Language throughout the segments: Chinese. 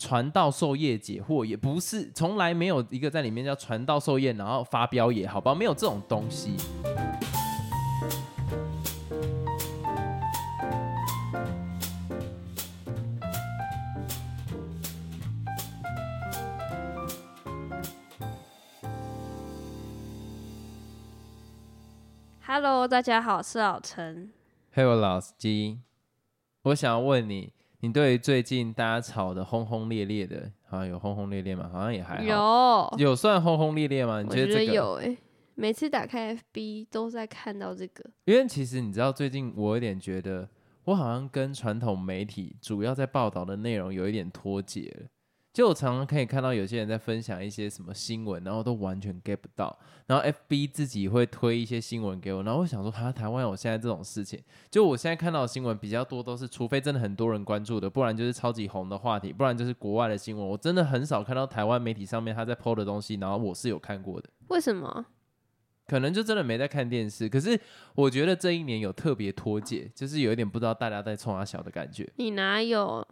传道授业解惑，也不是从来没有一个在里面叫传道授业，然后发飙也好吧，没有这种东西。Hello，大家好，我是老陈。嘿，我老司机，我想要问你，你对于最近大家吵得轰轰烈烈的，好像有轰轰烈烈吗？好像也还好，有有算轰轰烈烈吗？你我觉得？有诶、每次打开 FB 都在看到这个。因为其实你知道，最近我有点觉得，我好像跟传统媒体主要在报道的内容有一点脱节了。就我常常可以看到有些人在分享一些什么新闻，然后都完全 get 不到。然后 FB 自己会推一些新闻给我，然后我想说，哈，台湾有现在这种事情。就我现在看到的新闻比较多，都是除非真的很多人关注的，不然就是超级红的话题，不然就是国外的新闻。我真的很少看到台湾媒体上面他在 PO 的东西，然后我是有看过的。为什么？可能就真的没在看电视，可是我觉得这一年有特别脱节，就是有一点不知道大家在冲他小的感觉。你哪有？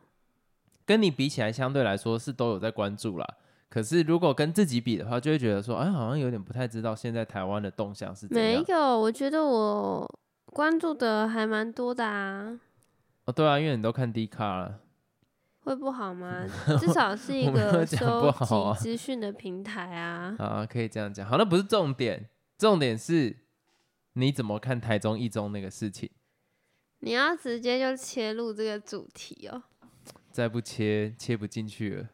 跟你比起来，相对来说是都有在关注啦。可是如果跟自己比的话，就会觉得说，哎，好像有点不太知道现在台湾的动向是怎样。没有，我觉得我关注的还蛮多的啊。哦，对啊，因为你都看 D 卡了。会不好吗？至少是一个讲收集资讯的平台啊。啊，可以这样讲。好，那不是重点，重点是你怎么看台中一中那个事情？你要直接就切入这个主题哦。再不切，切不进去了。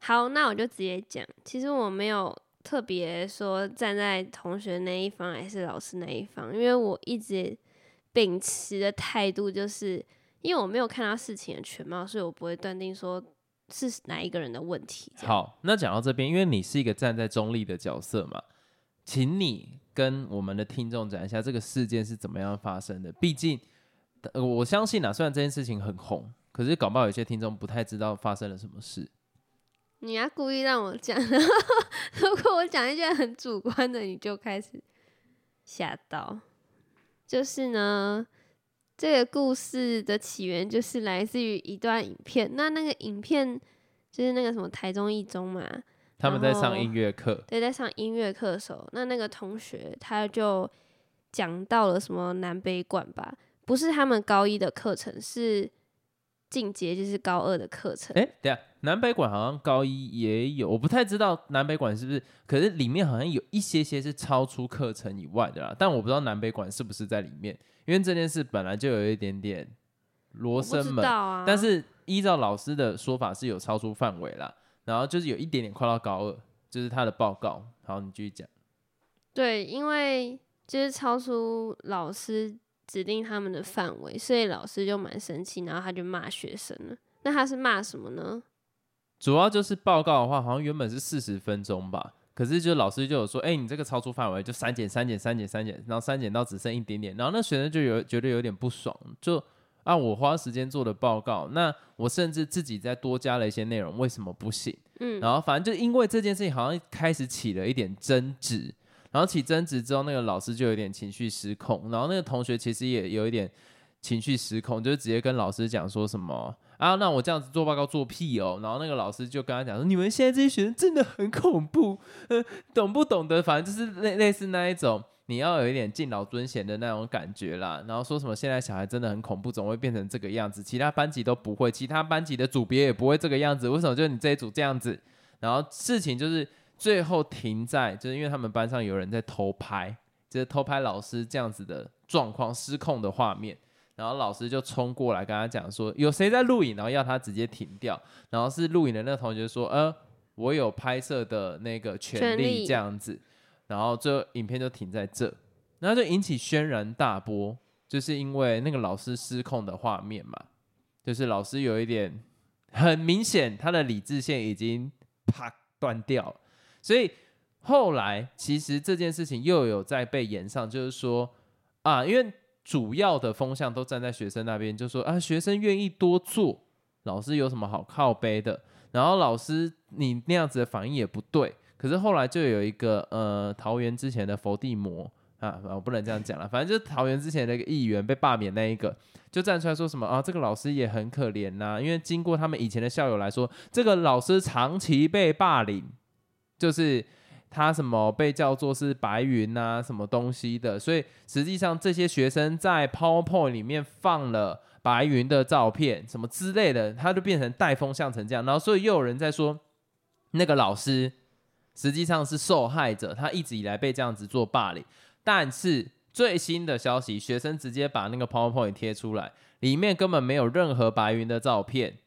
好，那我就直接讲。其实我没有特别说站在同学那一方还是老师那一方，因为我一直秉持的态度就是，因为我没有看到事情的全貌，所以我不会断定说是哪一个人的问题。好，那讲到这边，因为你是一个站在中立的角色嘛，请你跟我们的听众讲一下这个事件是怎么样发生的。毕竟，呃我相信啊，虽然这件事情很红，可是搞不好有些听众不太知道发生了什么事。你要故意让我讲，然 后如果我讲一些很主观的，你就开始吓到。就是呢，这个故事的起源就是来自于一段影片。那那个影片就是那个什么台中一中嘛，他们在上音乐课，对，在上音乐课的时候，那那个同学他就讲到了什么南北管吧，不是他们高一的课程，是进阶就是高二的课程。哎、等一下南北馆好像高一也有，我不太知道南北馆是不是，可是里面好像有一些些是超出课程以外的啦，但我不知道南北馆是不是在里面，因为这件事本来就有一点点罗生门，啊，但是依照老师的说法是有超出范围啦，然后就是有一点点快到高二，就是他的报告。好，你继续讲。对，因为就是超出老师指定他们的范围，所以老师就蛮生气，然后他就骂学生了。那他是骂什么呢？主要就是报告的话，好像原本是四十分钟吧，可是就老师就有说，哎、你这个超出范围，就删减、删减、删减、删减，然后删减到只剩一点点，然后那学生就有觉得有点不爽，就啊，我花时间做的报告，那我甚至自己再多加了一些内容，为什么不行？嗯，然后反正就因为这件事情，好像开始起了一点争执，然后起争执之后，那个老师就有点情绪失控，然后那个同学其实也有一点情绪失控，就直接跟老师讲说什么啊，那我这样子做报告做屁哦，然后那个老师就跟他讲说，你们现在这些学生真的很恐怖，呃，懂不懂得？反正就是类类似那一种。你要有一点敬老尊贤的那种感觉啦，然后说什么现在小孩真的很恐怖，总会变成这个样子，其他班级都不会，其他班级的组别也不会这个样子，为什么就你这一组这样子？然后事情就是最后停在，就是因为他们班上有人在偷拍，就是偷拍老师这样子的状况失控的画面，然后老师就冲过来跟他讲说有谁在录影，然后要他直接停掉，然后是录影的那个同学说，呃，我有拍摄的那个权利这样子，然后这影片就停在这，然后就引起轩然大波，就是因为那个老师失控的画面嘛，就是老师有一点很明显，他的理智线已经啪断掉了，所以后来其实这件事情又有在被延上，就是说啊，因为主要的风向都站在学生那边，就说啊，学生愿意多做，老师有什么好靠背的？然后老师你那样子的反应也不对，可是后来就有一个呃桃园之前的伏地魔啊，我不能这样讲了，反正就是桃园之前的一个议员被罢免那一个，就站出来说什么啊，这个老师也很可怜呐，因为经过他们以前的校友来说，这个老师长期被霸凌，就是他什么被叫做是白云呐，什么东西的，所以实际上这些学生在 PowerPoint 里面放了白云的照片，什么之类的，他就变成带风向成这样，然后所以又有人在说那个老师实际上是受害者，他一直以来被这样子做霸凌。但是最新的消息，学生直接把那个 PowerPoint 贴出来，里面根本没有任何白云的照片，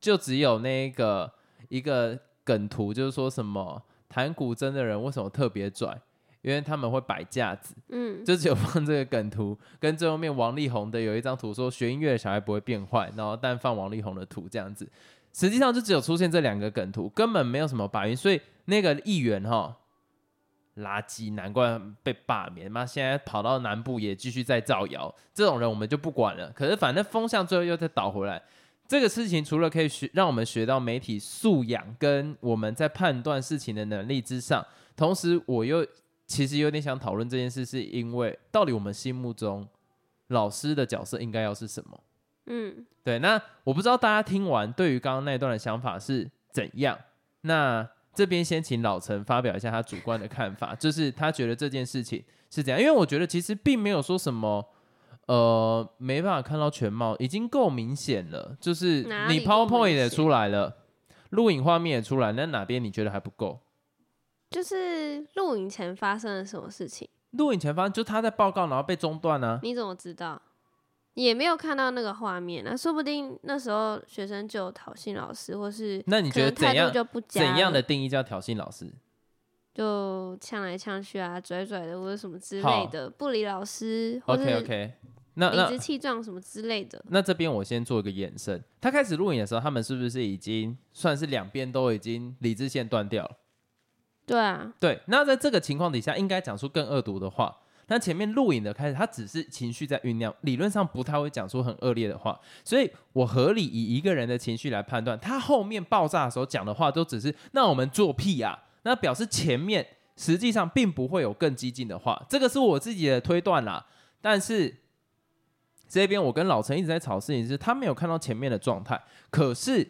就只有那个一个梗图，就是说什么弹古筝的人为什么特别拽，因为他们会摆架子，嗯，就只有放这个梗图，跟最后面王力宏的有一张图，说学音乐的小孩不会变坏，然后但放王力宏的图这样子，实际上就只有出现这两个梗图，根本没有什么白云，所以那个议员哈。垃圾，难怪被罢免。妈，现在跑到南部也继续在造谣，这种人我们就不管了。可是反正风向最后又再倒回来，这个事情除了可以学让我们学到媒体素养跟我们在判断事情的能力之上，同时我又其实有点想讨论这件事，是因为到底我们心目中老师的角色应该要是什么？嗯，对。那我不知道大家听完对于刚刚那段的想法是怎样。那这边先请老陈发表一下他主观的看法，就是他觉得这件事情是怎样？因为我觉得其实并没有说什么，呃，没办法看到全貌，已经够明显了。就是你 PowerPoint 也出来了，录影画面也出来，那哪边你觉得还不够？就是录影前发生了什么事情？录影前发生就他在报告，然后被中断呢？你怎么知道？也没有看到那个画面啊，说不定那时候学生就挑衅老师，或是那你觉得怎样就不怎样的定义叫挑衅老师？就呛来呛去啊，拽拽的或者什么之类的，不理老师，OK OK，那理直气壮什么之类的。那这边我先做一个延伸，他开始录影的时候，他们是不是已经算是两边都已经理智线断掉了？对啊，对。那在这个情况底下，应该讲出更恶毒的话。那前面录影的开始，他只是情绪在酝酿，理论上不太会讲出很恶劣的话，所以我合理以一个人的情绪来判断，他后面爆炸的时候讲的话都只是那我们做屁啊，那表示前面实际上并不会有更激进的话，这个是我自己的推断啦。但是这边我跟老陈一直在吵事情，是他没有看到前面的状态，可是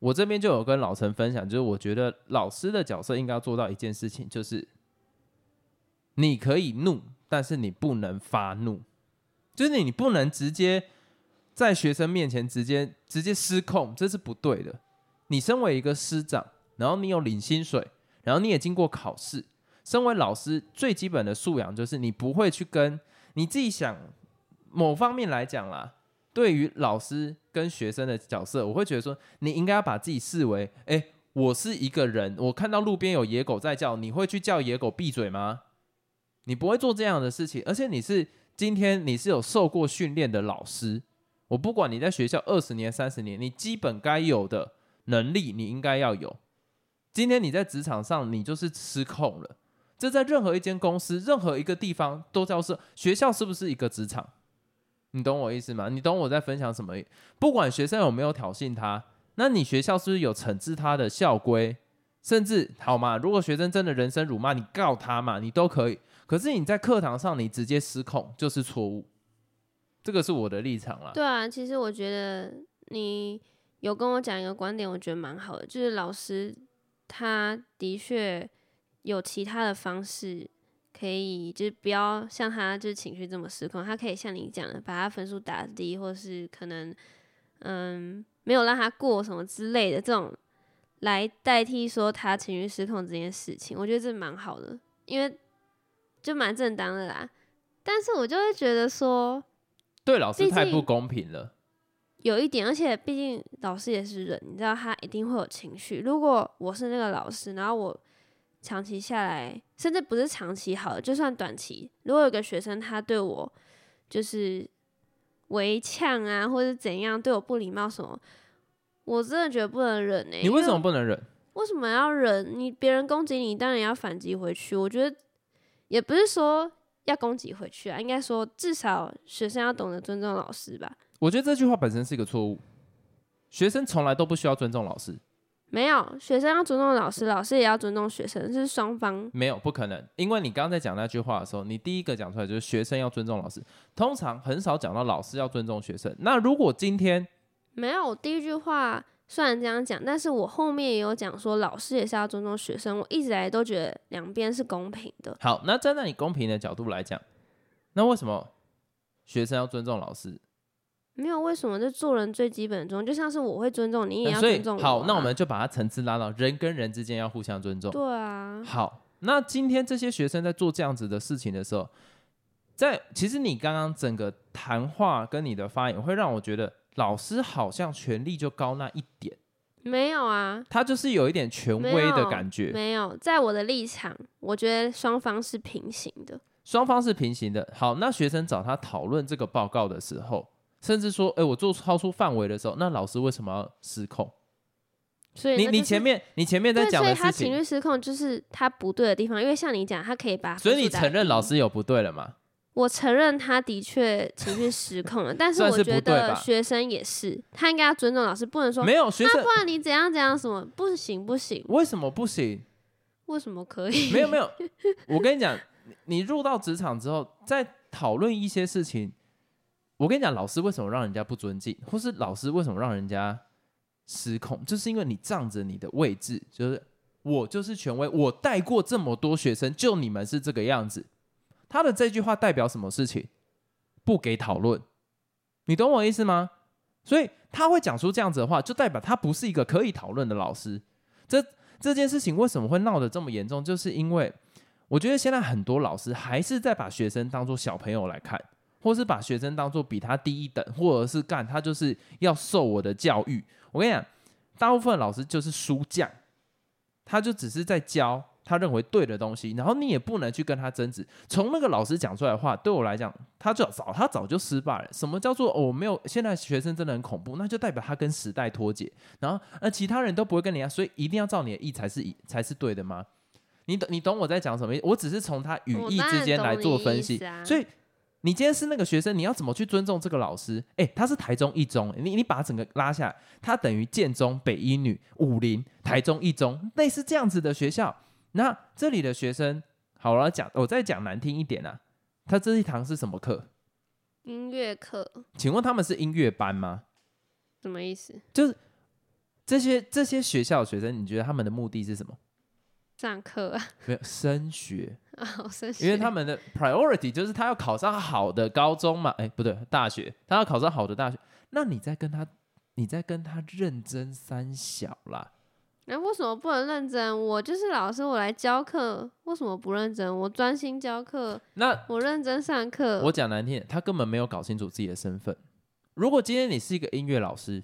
我这边就有跟老陈分享，就是我觉得老师的角色应该要做到一件事情，就是你可以怒。但是你不能发怒，就是你不能直接在学生面前直接直接失控，这是不对的。你身为一个师长，然后你有领薪水，然后你也经过考试，身为老师最基本的素养就是你不会去跟你自己想某方面来讲啦。对于老师跟学生的角色，我会觉得说你应该要把自己视为，哎，我是一个人，我看到路边有野狗在叫，你会去叫野狗闭嘴吗？你不会做这样的事情，而且你是今天你是有受过训练的老师，我不管你在学校二十年、三十年，你基本该有的能力你应该要有。今天你在职场上你就是失控了，这在任何一间公司、任何一个地方都叫是学校是不是一个职场？你懂我意思吗？你懂我在分享什么？不管学生有没有挑衅他，那你学校是不是有惩治他的校规？甚至好吗？如果学生真的人生辱骂，你告他嘛，你都可以。可是你在课堂上你直接失控就是错误，这个是我的立场了。对啊，其实我觉得你有跟我讲一个观点，我觉得蛮好的，就是老师他的确有其他的方式可以，就是不要像他就是情绪这么失控，他可以像你讲的把他分数打低，或是可能嗯没有让他过什么之类的这种来代替说他情绪失控这件事情，我觉得这蛮好的，因为。就蛮正当的啦，但是我就会觉得说，对老师太不公平了，有一点，而且毕竟老师也是人，你知道他一定会有情绪。如果我是那个老师，然后我长期下来，甚至不是长期好，就算短期，如果有个学生他对我就是围呛啊，或者怎样对我不礼貌什么，我真的觉得不能忍哎。你为什么不能忍？为什么要忍？你别人攻击你，当然要反击回去。我觉得。也不是说要攻击回去啊，应该说至少学生要懂得尊重老师吧。我觉得这句话本身是一个错误，学生从来都不需要尊重老师。没有，学生要尊重老师，老师也要尊重学生，是双方。没有，不可能，因为你刚刚在讲那句话的时候，你第一个讲出来就是学生要尊重老师，通常很少讲到老师要尊重学生。那如果今天没有，我第一句话虽然这样讲，但是我后面也有讲说，老师也是要尊重学生。我一直来都觉得两边是公平的。好，那站在你公平的角度来讲，那为什么学生要尊重老师？没有为什么，就做人最基本的尊重，就像是我会尊重你，也要尊重我、啊。好，那我们就把它层次拉到人跟人之间要互相尊重。对啊，好，那今天这些学生在做这样子的事情的时候，在其实你刚刚整个谈话跟你的发言，会让我觉得老师好像权力就高那一点，没有啊，他就是有一点权威的感觉。没有，在我的立场，我觉得双方是平行的。双方是平行的。好，那学生找他讨论这个报告的时候，甚至说，哎、我做超出范围的时候，那老师为什么要失控？所以那就是你前面你前面在对，所以他讲的事情，情绪失控就是他不对的地方，因为像你讲，他可以把所以你承认老师有不对了吗？我承认他的确情绪失控了，但是我觉得学生也是，他应该要尊重老师，不能说没有学生啊，不然你怎样怎样什么不行不行，为什么不行？为什么可以？没有没有，我跟你讲，你你入到职场之后，在讨论一些事情，我跟你讲，老师为什么让人家不尊敬，或是老师为什么让人家失控，就是因为你仗着你的位置，就是我就是权威，我带过这么多学生，就你们是这个样子。他的这句话代表什么事情？不给讨论，你懂我意思吗？所以他会讲出这样子的话，就代表他不是一个可以讨论的老师。这这件事情为什么会闹得这么严重？就是因为我觉得现在很多老师还是在把学生当做小朋友来看，或是把学生当做比他低一等，或者是干他就是要受我的教育。我跟你讲，大部分老师就是书匠，他就只是在教他认为对的东西，然后你也不能去跟他争执。从那个老师讲出来的话，对我来讲，他就早他早就失败了。什么叫做、哦、我没有？现在学生真的很恐怖，那就代表他跟时代脱节，然后那其他人都不会跟你一样，所以一定要照你的意才是以才是对的吗？你懂你懂我在讲什么意思？我只是从他语义之间来做分析，啊所以你今天是那个学生，你要怎么去尊重这个老师？诶，他是台中一中，你你把他整个拉下来，他等于建中、北一女、武林、台中一中，类似这样子的学校。那这里的学生，好了，讲我再讲难听一点啊，他这一堂是什么课？音乐课请问他们是音乐班吗？什么意思？就是这些这些学校的学生，你觉得他们的目的是什么？上课啊，没有升学，啊，好生气，因为他们的 priority 就是他要考上好的高中嘛，哎，不对，大学，他要考上好的大学。那你在跟他，你在跟他认真三小啦？那、为什么不能认真？我就是老师，我来教课，为什么不认真？我专心教课，那我认真上课。我讲难听点，他根本没有搞清楚自己的身份。如果今天你是一个音乐老师，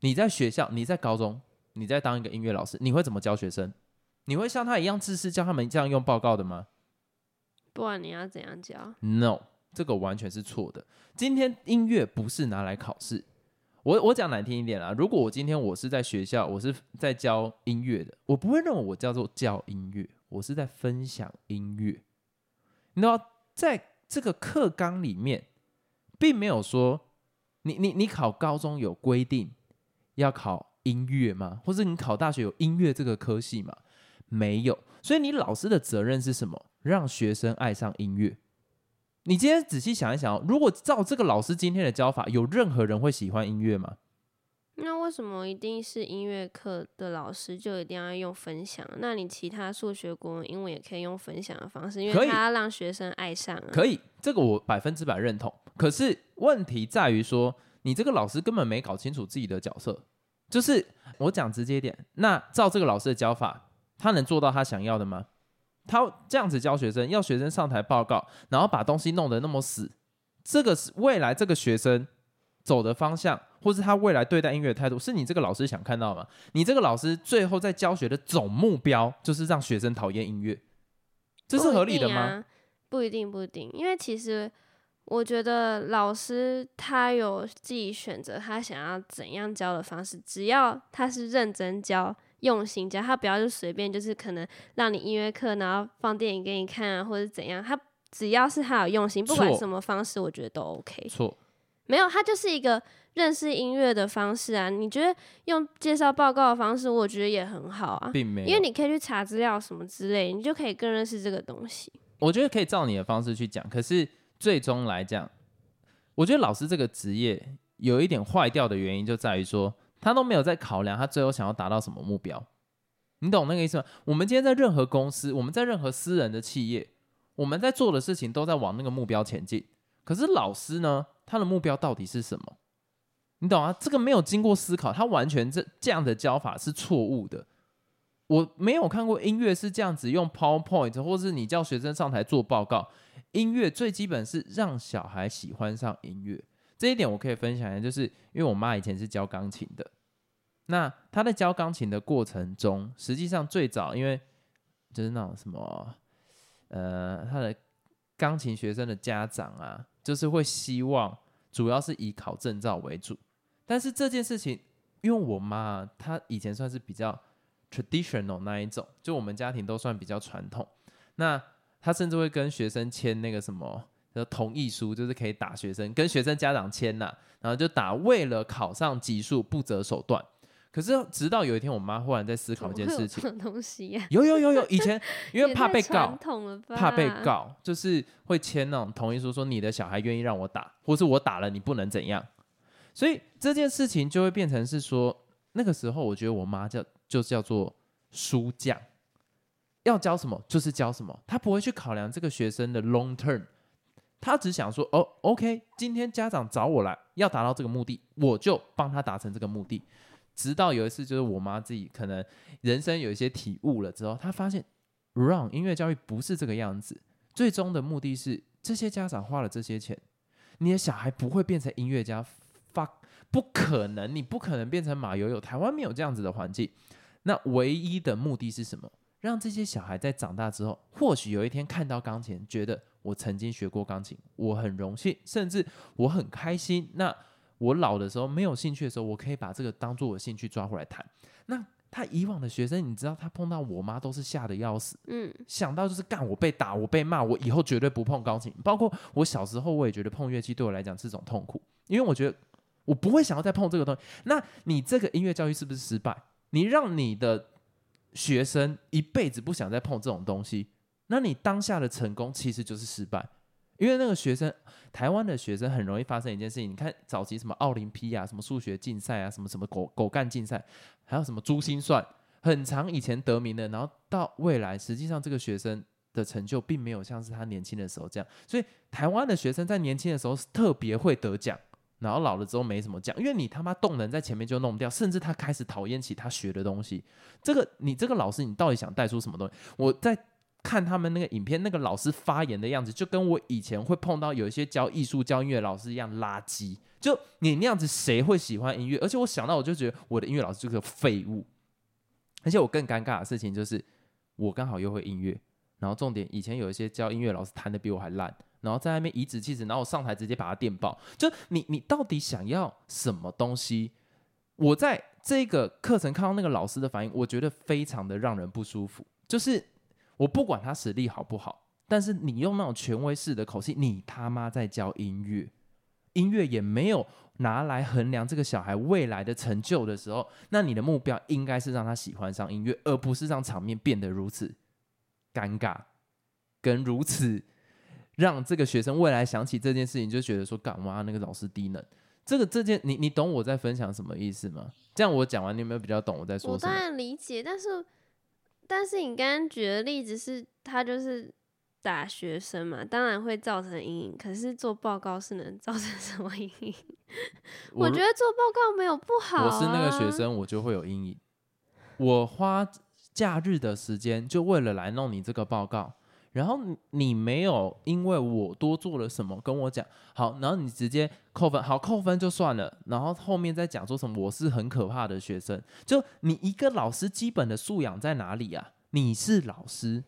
你在学校，你在高中，你在当一个音乐老师，你会怎么教学生？你会像他一样自私，教他们这样用报告的吗不然你要怎样教？？No，这个完全是错的。今天音乐不是拿来考试。我我讲难听一点啊，如果我今天我是在学校，我是在教音乐的，我不会认为我叫做教音乐，我是在分享音乐。你知道，在这个课纲里面，并没有说你你你考高中有规定要考音乐吗？或者你考大学有音乐这个科系吗？没有。所以你老师的责任是什么？让学生爱上音乐。你今天仔细想一想哦，如果照这个老师今天的教法，有任何人会喜欢音乐吗？那为什么一定是音乐课的老师就一定要用分享？那你其他数学、国文、英文也可以用分享的方式，因为他要让学生爱上啊。可以，这个我百分之百认同。可是问题在于说，你这个老师根本没搞清楚自己的角色。就是我讲直接一点，那照这个老师的教法，他能做到他想要的吗？他这样子教学生，要学生上台报告，然后把东西弄得那么死，这个是未来这个学生走的方向，或是他未来对待音乐的态度，是你这个老师想看到吗？你这个老师最后在教学的总目标，就是让学生讨厌音乐，这是合理的吗？不一定？不一定，因为其实我觉得老师他有自己选择他想要怎样教的方式，只要他是认真教、用心教，他不要就随便就是可能让你音乐课，然后放电影给你看啊，或者怎样，他只要是他有用心，不管什么方式，我觉得都 OK。错，没有，他就是一个认识音乐的方式啊，你觉得用介绍报告的方式，我觉得也很好啊，并没有，因为你可以去查资料什么之类，你就可以更认识这个东西。我觉得可以照你的方式去讲，可是最终来讲，我觉得老师这个职业有一点坏掉的原因，就在于说他都没有在考量他最后想要达到什么目标。你懂那个意思吗？我们今天在任何公司，我们在任何私人的企业，我们在做的事情都在往那个目标前进。可是老师呢，他的目标到底是什么？你懂啊？这个没有经过思考，他完全这这样的教法是错误的。我没有看过音乐是这样子用 PowerPoint，或是你叫学生上台做报告。音乐最基本是让小孩喜欢上音乐，这一点我可以分享一下，就是因为我妈以前是教钢琴的。那她在教钢琴的过程中，实际上最早因为就是那种什么，呃，她的钢琴学生的家长啊，就是会希望主要是以考证照为主。但是这件事情，因为我妈她以前算是比较 traditional 那一种，就我们家庭都算比较传统。那她甚至会跟学生签那个什么的同意书，就是可以打学生，跟学生家长签呐，然后就打为了考上级数不择手段。可是直到有一天，我妈忽然在思考一件事情，东西呀？有有有有，以前 因为怕被告，怕被告，就是会签那种同意书，说你的小孩愿意让我打，或是我打了你不能怎样。所以这件事情就会变成是说，那个时候我觉得我妈叫就叫做书匠，要教什么就是教什么，她不会去考量这个学生的 long term，他只想说哦，OK，今天家长找我来要达到这个目的，我就帮他达成这个目的。直到有一次，就是我妈自己可能人生有一些体悟了之后，她发现，run 音乐教育不是这个样子。最终的目的是，这些家长花了这些钱，你的小孩不会变成音乐家，fuck，不可能，你不可能变成马友友。台湾没有这样子的环境。那唯一的目的是什么？让这些小孩在长大之后，或许有一天看到钢琴，觉得我曾经学过钢琴，我很荣幸，甚至我很开心。那我老的时候没有兴趣的时候，我可以把这个当做我兴趣抓回来弹。那他以往的学生，你知道他碰到我妈都是吓得要死，嗯，想到就是干我被打我被骂，我以后绝对不碰钢琴。包括我小时候，我也觉得碰乐器对我来讲是种痛苦，因为我觉得我不会想要再碰这个东西。那你这个音乐教育是不是失败？你让你的学生一辈子不想再碰这种东西，那你当下的成功其实就是失败。因为那个学生，台湾的学生很容易发生一件事情。你看早期什么奥林匹亚、什么数学竞赛啊、什么什么狗狗干竞赛，还有什么珠心算，很长以前得名的，然后到未来，实际上这个学生的成就并没有像是他年轻的时候这样。所以台湾的学生在年轻的时候是特别会得奖，然后老了之后没什么奖，因为你他妈动能在前面就弄掉，甚至他开始讨厌起他学的东西。这个你这个老师，你到底想带出什么东西？我在。看他们那个影片，那个老师发言的样子，就跟我以前会碰到有一些教艺术、教音乐老师一样垃圾。就你那样子，谁会喜欢音乐？而且我想到，我就觉得我的音乐老师就是个废物。而且我更尴尬的事情就是，我刚好又会音乐，然后重点以前有一些教音乐老师弹的比我还烂，然后在那边颐指气使，然后我上台直接把他电爆。就你，你到底想要什么东西？我在这个课程看到那个老师的反应，我觉得非常的让人不舒服，就是。我不管他实力好不好，但是你用那种权威式的口气，你他妈在教音乐，音乐也没有拿来衡量这个小孩未来的成就的时候，那你的目标应该是让他喜欢上音乐，而不是让场面变得如此尴尬，跟如此让这个学生未来想起这件事情就觉得说，干嘛那个老师低能。这个这件你你懂我在分享什么意思吗？这样我讲完，你有没有比较懂我在说什么？我当然理解，但是。但是你刚刚举的例子是，他就是打学生嘛，当然会造成阴影。可是做报告是能 造成什么阴影？我觉得做报告没有不好。我是那个学生，我就会有阴影。我花假日的时间，就为了来弄你这个报告。然后你没有因为我多做了什么跟我讲好，然后你直接扣分，好扣分就算了，然后后面再讲说什么我是很可怕的学生，就你一个老师基本的素养在哪里啊？你是老师，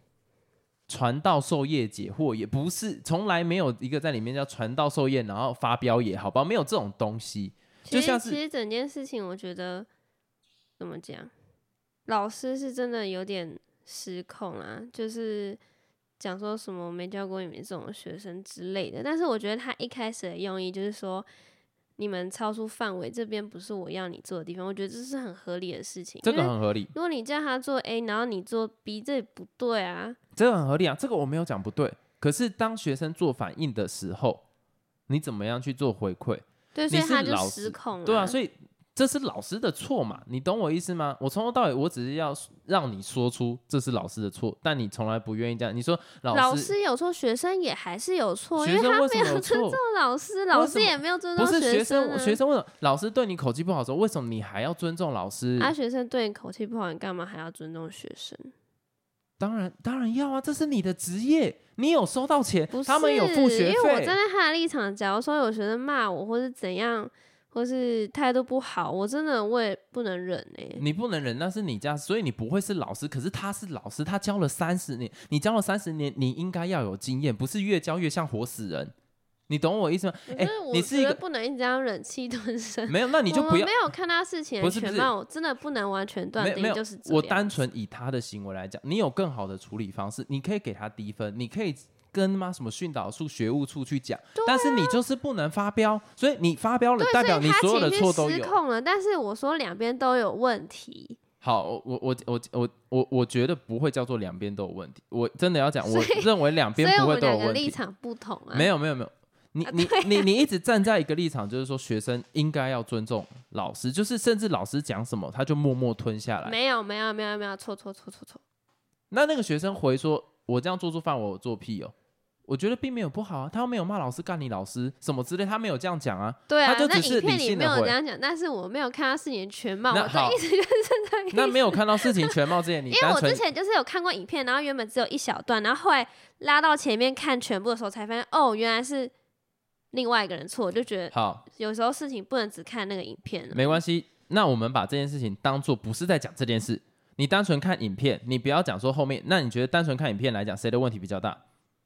传道授业解惑也不是，从来没有一个在里面叫传道授业，然后发飙也好吧，没有这种东西。就像是其实整件事情，我觉得怎么讲，老师是真的有点失控啊，就是。讲说什么没教过你们这种学生之类的，但是我觉得他一开始的用意就是说，你们超出范围，这边不是我要你做的地方，我觉得这是很合理的事情。这个很合理，如果你叫他做 A，然后你做 B，这也不对啊。这个很合理啊，这个我没有讲不对。可是当学生做反应的时候，你怎么样去做回馈？对，所以他就失控了。对啊，所以这是老师的错嘛？你懂我意思吗？我从头到尾我只是要让你说出这是老师的错，但你从来不愿意这样。你说老老师师有错，学生也还是有错，因学为他没有 尊重老师，老师也没有尊不重是学生，啊。学生为什么老师对你口气不好的时候，为什么你还要尊重老师？啊，学生对你口气不好，你干嘛还要尊重学生？当然，当然要啊，这是你的职业，你有收到钱他们有付学因为我站。在他的立场，假如说有学生骂我，或是怎样，或是态度不好，我真的我也不能忍哎、你不能忍，那是你家，所以你不会是老师。可是他是老师，他教了三十年，你教了三十年，你应该要有经验，不是越教越像活死人。你懂我意思吗？哎、你是一个不能一直这样忍气吞声。没有，那你就不要没有看他事情的全貌，我真的不能完全断定就是我单纯以他的行为来讲，你有更好的处理方式，你可以给他低分，你可以跟妈什么训导处、学务处去讲，但是你就是不能发飙，所以你发飙了，代表你所有的错都有。失控了，但是我说两边都有问题，好，我我我我我我我觉得不会叫做两边都有问题，我真的要讲，我认为两边不会都有问题。立场不同啊。没有没有没有，你你你你一直站在一个立场，就是说学生应该要尊重老师，就是甚至老师讲什么他就默默吞下来。没有没有没有没有错错错错错，那那个学生回说：“我这样做出犯我有做屁哦。”我觉得并没有不好啊，他又没有骂老师干你老师什么之类，他没有这样讲啊。对啊他，就那只是影片里没理性的回。有这样讲，但是我没有看到事情的全貌，我的那好意思就是这个意思。那没有看到事情全貌之前，你因为我之前就是有看过影片，然后原本只有一小段，然后后来拉到前面看全部的时候，才发现哦，原来是另外一个人错，我就觉得好，有时候事情不能只看那个影片。没关系。那我们把这件事情当做不是在讲这件事，你单纯看影片，你不要讲说后面。那你觉得单纯看影片来讲，谁的问题比较大？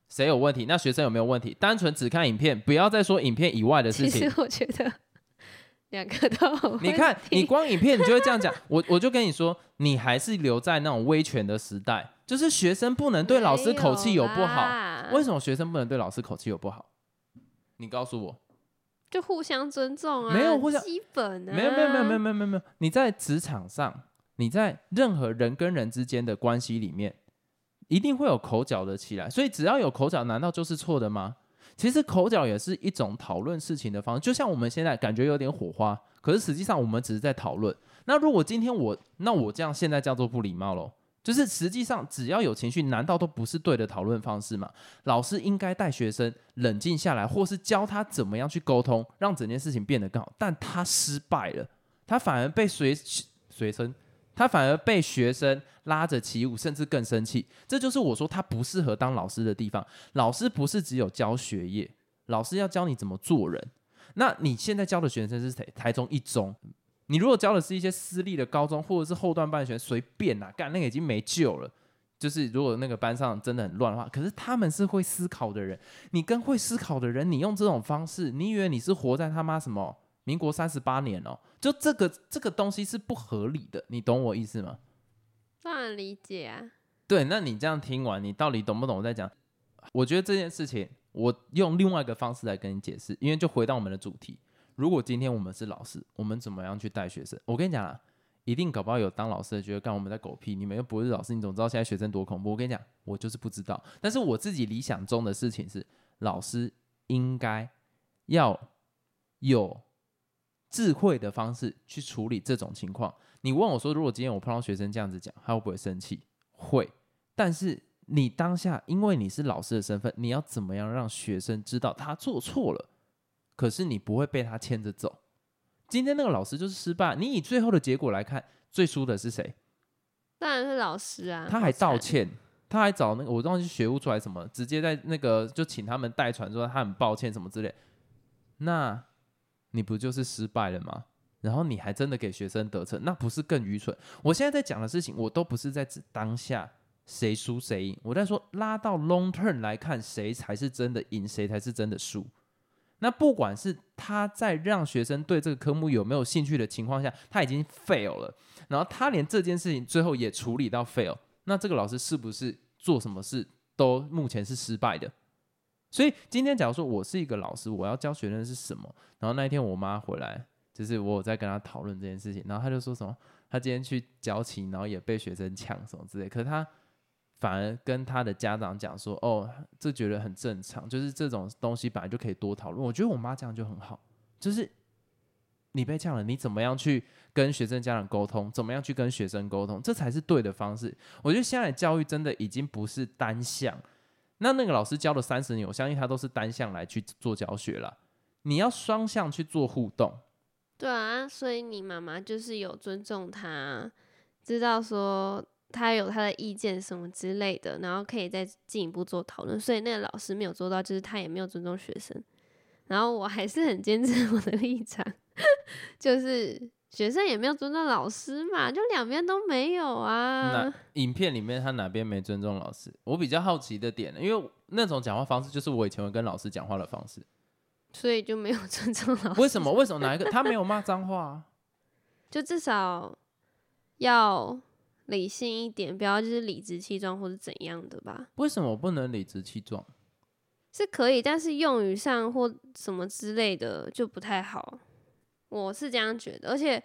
谁有问题？那学生有没有问题？单纯只看影片，不要再说影片以外的事情其实。我觉得 两个都有。你看，你光影片你就会这样讲，我我就跟你说，你还是留在那种威权的时代，就是学生不能对老师口气有不好。好为什么学生不能对老师口气有不好？你告诉我，就互相尊重啊，没有互相基本啊，没有没有没有没有没有没有没有，你在职场上，你在任何人跟人之间的关系里面，一定会有口角的起来，所以只要有口角，难道就是错的吗？其实口角也是一种讨论事情的方式，就像我们现在感觉有点火花，可是实际上我们只是在讨论。那如果今天我，那我这样现在叫做不礼貌喽？就是实际上只要有情绪，难道都不是对的讨论方式吗？老师应该带学生冷静下来，或是教他怎么样去沟通，让整件事情变得更好。但他失败了，他反而被随随身，他反而被学生拉着起舞，甚至更生气。这就是我说他不适合当老师的地方。老师不是只有教学业，老师要教你怎么做人。那你现在教的学生是谁？台中一中。你如果教的是一些私立的高中，或者是后段班的学，随便啦，干那个已经没救了。就是如果那个班上真的很乱的话，可是他们是会思考的人，你跟会思考的人，你用这种方式，你以为你是活在他妈什么民国三十八年哦？就这个这个东西是不合理的，你懂我意思吗？当然理解啊。对，那你这样听完，你到底懂不懂我在讲？我觉得这件事情，我用另外一个方式来跟你解释，因为就回到我们的主题。如果今天我们是老师，我们怎么样去带学生？我跟你讲啊，一定搞不好有当老师的觉得，干我们在狗屁，你们又不是老师，你怎么知道现在学生多恐怖？我跟你讲，我就是不知道。但是我自己理想中的事情是，老师应该要有智慧的方式去处理这种情况。你问我说，如果今天我碰到学生这样子讲，他会不会生气？会。但是你当下，因为你是老师的身份，你要怎么样让学生知道他做错了？可是你不会被他牵着走。今天那个老师就是失败，你以最后的结果来看，最输的是谁？当然是老师啊，他还道，歉，他还找那个我忘记学务出来什么，直接在那个就请他们代传说他很抱歉什么之类。那你不就是失败了吗？然后你还真的给学生得逞，那不是更愚蠢？我现在在讲的事情，我都不是在指当下谁输谁赢，我在说拉到 long term 来看，谁才是真的赢，谁才是真的输。那不管是他在让学生对这个科目有没有兴趣的情况下，他已经 fail 了，然后他连这件事情最后也处理到 fail，那这个老师是不是做什么事都目前是失败的？所以今天假如说我是一个老师，我要教学生是什么，然后那一天我妈回来，就是我有在跟她讨论这件事情，然后她就说什么，她今天去教琴，然后也被学生抢什么之类，可是她反而跟她的家长讲说，哦，这觉得很正常，就是这种东西本来就可以多讨论。我觉得我妈这样就很好，就是你被呛了，你怎么样去跟学生家长沟通，怎么样去跟学生沟通，这才是对的方式。我觉得现在的教育真的已经不是单向，那那个老师教了三十年，我相信他都是单向来去做教学了。你要双向去做互动，对啊，所以你妈妈就是有尊重他，知道说他有他的意见什么之类的，然后可以再进一步做讨论。所以那个老师没有做到，就是他也没有尊重学生。然后我还是很坚持我的立场，就是学生也没有尊重老师嘛，就两边都没有啊那。影片里面他哪边没尊重老师？我比较好奇的点呢，因为那种讲话方式就是我以前会跟老师讲话的方式。所以就没有 尊重老师。为什么？为什么哪一个他没有骂脏话啊？就至少要理性一点，不要就是理直气壮或者怎样的吧。为什么我不能理直气壮？是可以，但是用语上或什么之类的就不太好。我是这样觉得，而且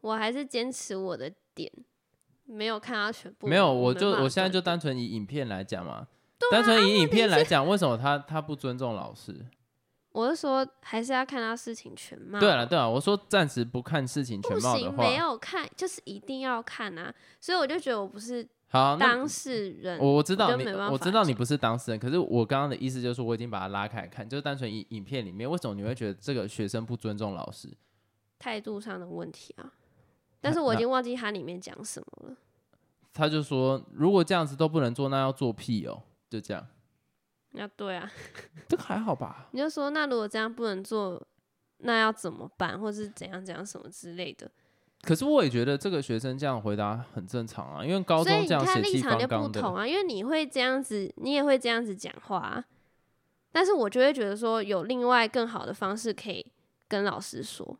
我还是坚持我的点，没有看到全部。没有，我就我现在就单纯以影片来讲嘛，啊单纯以影片来讲，为什么他他不尊重老师？我是说，还是要看到事情全貌。对了对了，我说暂时不看事情全貌的话，没有看，就是一定要看啊。所以我就觉得我不是好，当事人，我我知道你我知道你不是当事人，可是我刚刚的意思就是说，我已经把它拉开看，就是单纯影影片里面，为什么你会觉得这个学生不尊重老师？态度上的问题啊。但是我已经忘记它里面讲什么了。他就说，如果这样子都不能做，那要做屁哦，就这样，那对啊，这个还好吧？你就说那如果这样不能做，那要怎么办，或是怎样怎样什么之类的。可是我也觉得这个学生这样回答很正常啊，因为高中这样你看立场就不，同啊，因为你会这样子，你也会这样子讲话、啊，但是我就会觉得说有另外更好的方式可以跟老师说。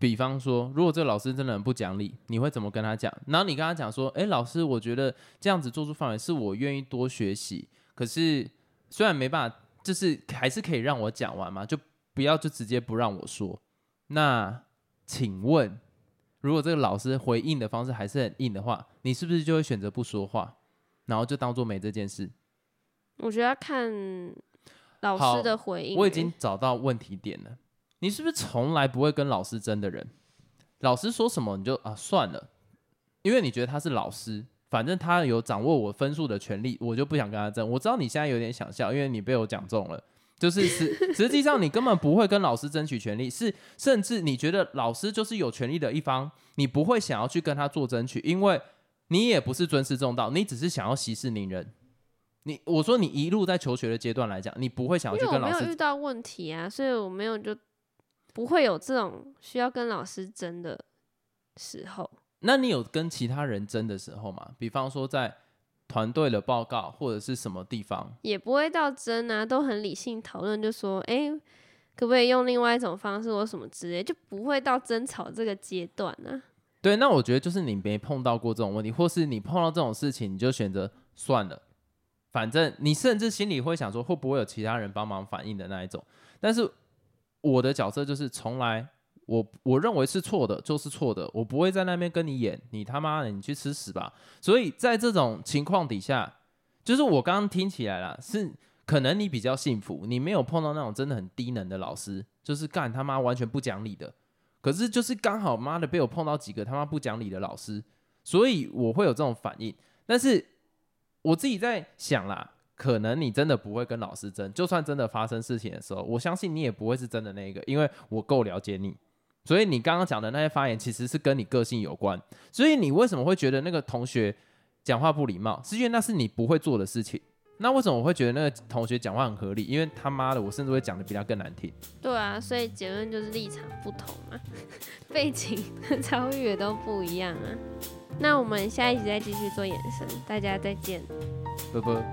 比方说，如果这个老师真的很不讲理，你会怎么跟他讲？然后你跟他讲说，诶，老师，我觉得这样子做出范围是我愿意多学习，可是虽然没办法，就是还是可以让我讲完嘛，就不要就直接不让我说。那请问，如果这个老师回应的方式还是很硬的话，你是不是就会选择不说话，然后就当做没这件事？我觉得要看老师的回应欸。我已经找到问题点了。你是不是从来不会跟老师争的人？老师说什么你就啊算了，因为你觉得他是老师，反正他有掌握我分数的权利，我就不想跟他争。我知道你现在有点想笑，因为你被我讲中了。就是实 实际上你根本不会跟老师争取权利，是甚至你觉得老师就是有权利的一方，你不会想要去跟他做争取，因为你也不是尊师重道，你只是想要息事宁人。你我说你一路在求学的阶段来讲，你不会想要因为我没有去跟老师遇到问题啊，所以我没有就不会有这种需要跟老师争的时候。那你有跟其他人争的时候吗？比方说在团队的报告或者是什么地方？也不会到争啊，都很理性讨论，就说，哎、可不可以用另外一种方式或什么之类，就不会到争吵这个阶段啊、对，那我觉得就是你没碰到过这种问题，或是你碰到这种事情，你就选择算了，反正你甚至心里会想说会不会有其他人帮忙反映的那一种。但是我的角色就是从来我我认为是错的就是错的，我不会在那边跟你演，你他妈的你去吃屎吧。所以在这种情况底下，就是我刚刚听起来啦，是可能你比较幸福，你没有碰到那种真的很低能的老师，就是干他妈完全不讲理的。可是就是刚好妈的被我碰到几个他妈不讲理的老师，所以我会有这种反应。但是我自己在想啦，可能你真的不会跟老师争，就算真的发生事情的时候，我相信你也不会是真的那一个，因为我够了解你。所以你刚刚讲的那些发言，其实是跟你个性有关。所以你为什么会觉得那个同学讲话不礼貌，是因为那是你不会做的事情。那为什么我会觉得那个同学讲话很合理？因为他妈的，我甚至会讲的比他更难听。对啊，所以结论就是立场不同嘛，背景和遭遇也都不一样啊。那我们下一集再继续做延伸，大家再见。啵啵。